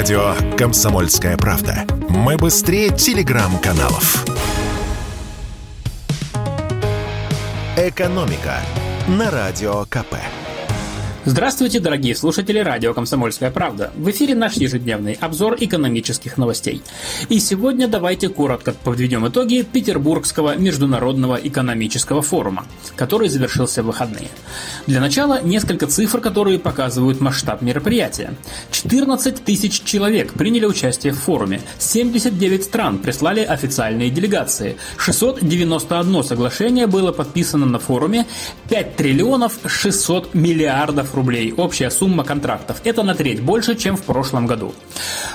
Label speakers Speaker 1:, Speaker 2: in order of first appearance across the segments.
Speaker 1: Радио «Комсомольская правда». Мы быстрее телеграм-каналов. «Экономика» на Радио КП.
Speaker 2: Здравствуйте, дорогие слушатели радио «Комсомольская правда». В эфире наш ежедневный обзор экономических новостей. И сегодня давайте коротко подведем итоги Петербургского международного экономического форума, который завершился в выходные. Для начала несколько цифр, которые показывают масштаб мероприятия. 14 тысяч человек приняли участие в форуме, 79 стран прислали официальные делегации, 691 соглашение было подписано на форуме, 5 триллионов 600 миллиардов рублей общая сумма контрактов. Это на треть больше, чем в прошлом году.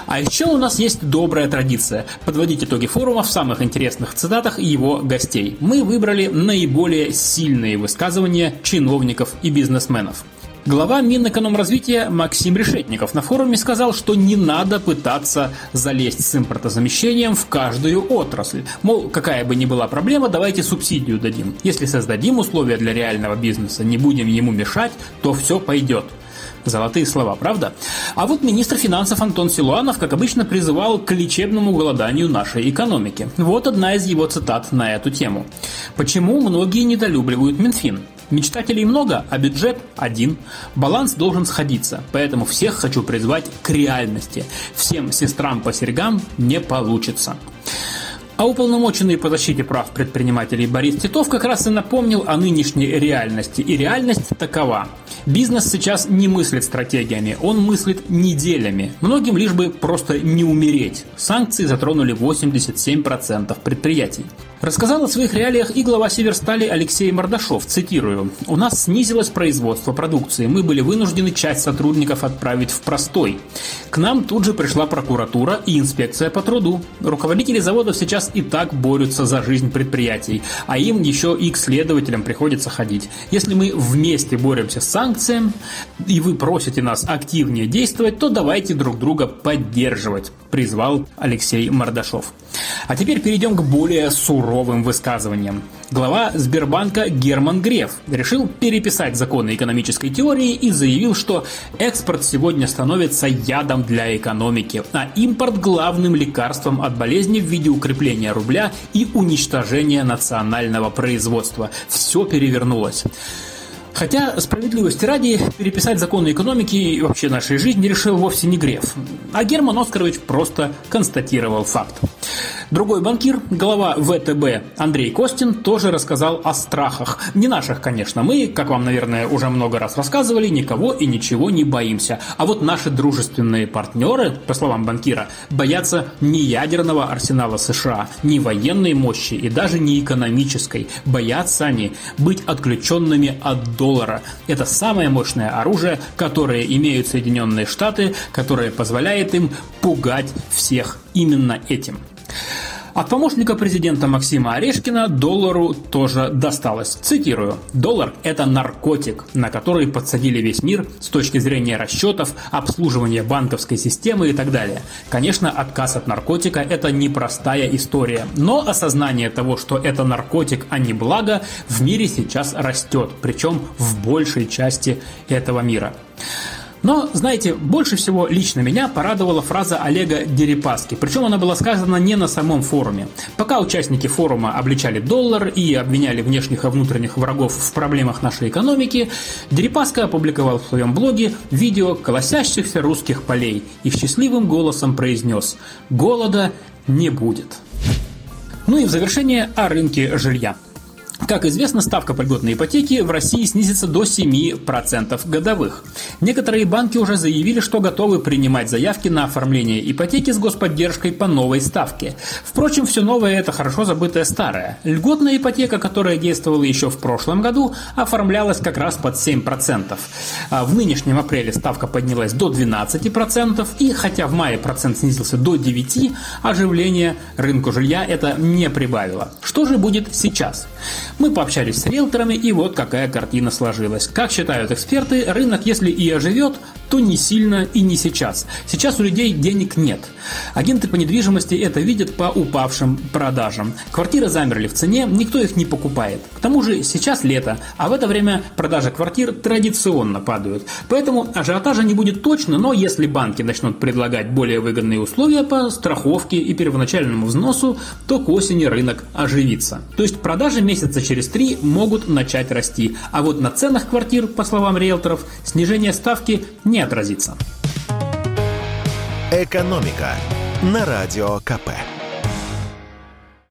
Speaker 2: А еще у нас есть добрая традиция – подводить итоги форума в самых интересных цитатах его гостей. Мы выбрали наиболее сильные высказывания чиновников и бизнесменов. Глава Минэкономразвития Максим Решетников на форуме сказал, что не надо пытаться залезть с импортозамещением в каждую отрасль. Мол, какая бы ни была проблема, давайте субсидию дадим. Если создадим условия для реального бизнеса, не будем ему мешать, то все пойдет. Золотые слова, правда? А вот министр финансов Антон Силуанов, как обычно, призывал к лечебному голоданию нашей экономики. Вот одна из его цитат на эту тему. Почему многие недолюбливают Минфин? Мечтателей много, а бюджет один. Баланс должен сходиться, поэтому всех хочу призвать к реальности. Всем сестрам по серьгам не получится. А уполномоченный по защите прав предпринимателей Борис Титов как раз и напомнил о нынешней реальности. И реальность такова. Бизнес сейчас не мыслит стратегиями, он мыслит неделями. Многим лишь бы просто не умереть. Санкции затронули 87% предприятий. Рассказал о своих реалиях и глава Северстали Алексей Мордашов, цитирую. «У нас снизилось производство продукции. Мы были вынуждены часть сотрудников отправить в простой. К нам тут же пришла прокуратура и инспекция по труду. Руководители заводов сейчас и так борются за жизнь предприятий, а им еще и к следователям приходится ходить. Если мы вместе боремся с санкциями, и вы просите нас активнее действовать, то давайте друг друга поддерживать», призвал Алексей Мордашов. А теперь перейдем к более суровым высказываниям. Глава Сбербанка Герман Греф решил переписать законы экономической теории и заявил, что экспорт сегодня становится ядом для экономики, а импорт главным лекарством от болезни в виде укрепления рубля и уничтожения национального производства. Все перевернулось. Хотя, справедливости ради, переписать законы экономики и вообще нашей жизни решил вовсе не Греф, а Герман Оскарович просто констатировал факт. Другой банкир, глава ВТБ Андрей Костин, тоже рассказал о страхах. Не наших, конечно. Мы, как вам, наверное, уже много раз рассказывали, никого и ничего не боимся. А вот наши дружественные партнеры, по словам банкира, боятся не ядерного арсенала США, не военной мощи и даже не экономической. Боятся они быть отключенными от доллара. Это самое мощное оружие, которое имеют Соединенные Штаты, которое позволяет им пугать всех именно этим. От помощника президента Максима Орешкина доллару тоже досталось. Цитирую. «Доллар – это наркотик, на который подсадили весь мир с точки зрения расчетов, обслуживания банковской системы и так далее. Конечно, отказ от наркотика – это непростая история, но осознание того, что это наркотик, а не благо, в мире сейчас растет, причем в большей части этого мира». Но, знаете, больше всего лично меня порадовала фраза Олега Дерипаски. Причем она была сказана не на самом форуме. Пока участники форума обличали доллар и обвиняли внешних и внутренних врагов в проблемах нашей экономики, Дерипаска опубликовал в своем блоге видео колосящихся русских полей и счастливым голосом произнес «Голода не будет». Ну и в завершение о рынке жилья. Как известно, ставка по льготной ипотеки в России снизится до 7% годовых. Некоторые банки уже заявили, что готовы принимать заявки на оформление ипотеки с господдержкой по новой ставке. Впрочем, все новое – это хорошо забытое старое. Льготная ипотека, которая действовала еще в прошлом году, оформлялась как раз под 7%. А в нынешнем апреле ставка поднялась до 12%, и хотя в мае процент снизился до 9%, оживление рынку жилья это не прибавило. Что же будет сейчас? Мы пообщались с риэлторами, и вот какая картина сложилась. Как считают эксперты, рынок, если и оживет, то не сильно и не сейчас. Сейчас у людей денег нет. Агенты по недвижимости это видят по упавшим продажам. Квартиры замерли в цене, никто их не покупает. К тому же сейчас лето, а в это время продажи квартир традиционно падают. Поэтому ажиотажа не будет точно, но если банки начнут предлагать более выгодные условия по страховке и первоначальному взносу, то к осени рынок оживится. То есть продажи месяца через три могут начать расти, а вот на ценах квартир, по словам риэлторов, снижение ставки не отразится.
Speaker 1: «Экономика» на Радио КП.